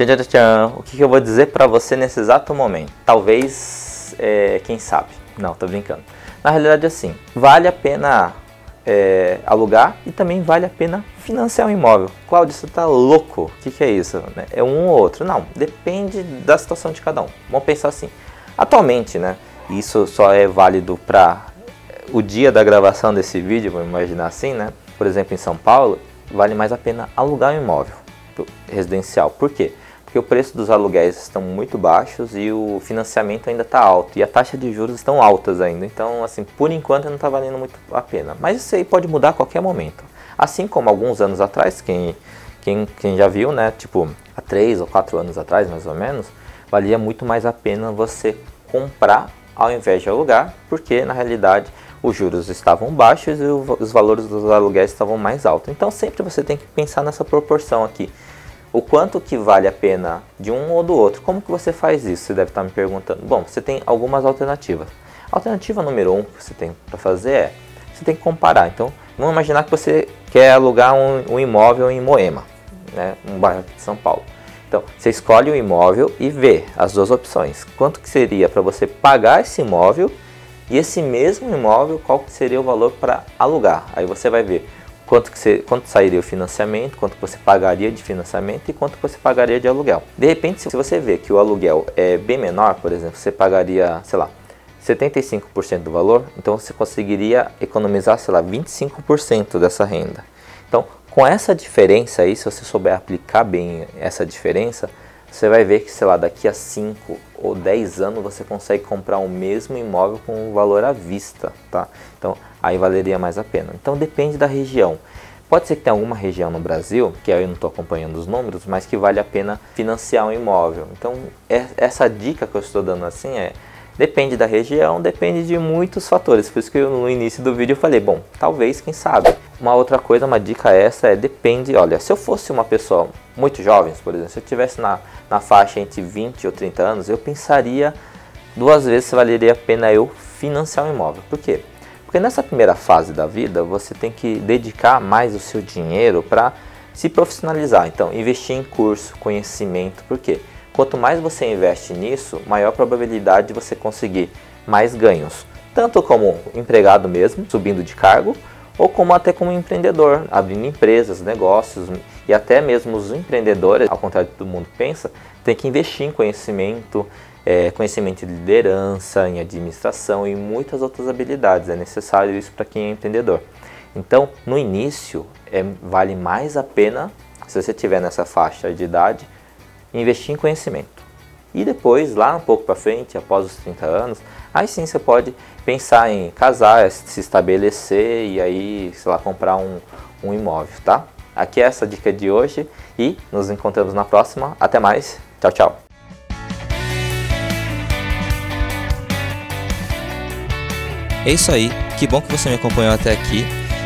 Tchan, tchan, tchan. O que, que eu vou dizer para você nesse exato momento? Talvez, é, quem sabe? Não, tô brincando. Na realidade, assim, vale a pena é, alugar e também vale a pena financiar um imóvel. Cláudio, você tá louco? O que, que é isso? É um ou outro? Não, depende da situação de cada um. Vamos pensar assim. Atualmente, né? Isso só é válido para o dia da gravação desse vídeo, vamos imaginar assim, né? Por exemplo, em São Paulo, vale mais a pena alugar um imóvel residencial. Por quê? Porque o preço dos aluguéis estão muito baixos e o financiamento ainda está alto e a taxa de juros estão altas ainda. Então, assim, por enquanto não está valendo muito a pena. Mas isso aí pode mudar a qualquer momento. Assim como alguns anos atrás, quem, quem, quem já viu, né, tipo há três ou quatro anos atrás, mais ou menos, valia muito mais a pena você comprar ao invés de alugar, porque na realidade os juros estavam baixos e os valores dos aluguéis estavam mais altos. Então sempre você tem que pensar nessa proporção aqui o quanto que vale a pena de um ou do outro. Como que você faz isso? Você deve estar me perguntando. Bom, você tem algumas alternativas. Alternativa número um que você tem para fazer é, você tem que comparar. Então, vamos imaginar que você quer alugar um, um imóvel em Moema, né, um bairro de São Paulo. Então, você escolhe o imóvel e vê as duas opções. Quanto que seria para você pagar esse imóvel e esse mesmo imóvel, qual que seria o valor para alugar? Aí você vai ver quanto, que você, quanto sairia o financiamento, quanto você pagaria de financiamento e quanto você pagaria de aluguel. De repente, se você vê que o aluguel é bem menor, por exemplo, você pagaria, sei lá, 75% do valor, então você conseguiria economizar, sei lá, 25% dessa renda. Então, com essa diferença aí, se você souber aplicar bem essa diferença, você vai ver que, sei lá, daqui a 5 ou 10 anos você consegue comprar o mesmo imóvel com o valor à vista, tá? Então, aí valeria mais a pena. Então, depende da região. Pode ser que tenha alguma região no Brasil, que eu não estou acompanhando os números, mas que vale a pena financiar um imóvel. Então, é, essa dica que eu estou dando assim é Depende da região, depende de muitos fatores. Por isso que eu, no início do vídeo eu falei, bom, talvez, quem sabe. Uma outra coisa, uma dica essa é, depende, olha, se eu fosse uma pessoa muito jovem, por exemplo, se eu estivesse na, na faixa entre 20 ou 30 anos, eu pensaria duas vezes se valeria a pena eu financiar um imóvel. Por quê? Porque nessa primeira fase da vida, você tem que dedicar mais o seu dinheiro para se profissionalizar. Então, investir em curso, conhecimento, por quê? Quanto mais você investe nisso, maior probabilidade de você conseguir mais ganhos, tanto como empregado mesmo, subindo de cargo, ou como até como empreendedor, abrindo empresas, negócios e até mesmo os empreendedores, ao contrário do que todo mundo pensa, tem que investir em conhecimento, é, conhecimento de liderança, em administração e muitas outras habilidades. É necessário isso para quem é empreendedor. Então, no início, é, vale mais a pena, se você estiver nessa faixa de idade, investir em conhecimento. E depois, lá um pouco para frente, após os 30 anos, aí sim você pode pensar em casar, se estabelecer e aí, sei lá, comprar um, um imóvel, tá? Aqui é essa dica de hoje e nos encontramos na próxima. Até mais. Tchau, tchau. É isso aí. Que bom que você me acompanhou até aqui.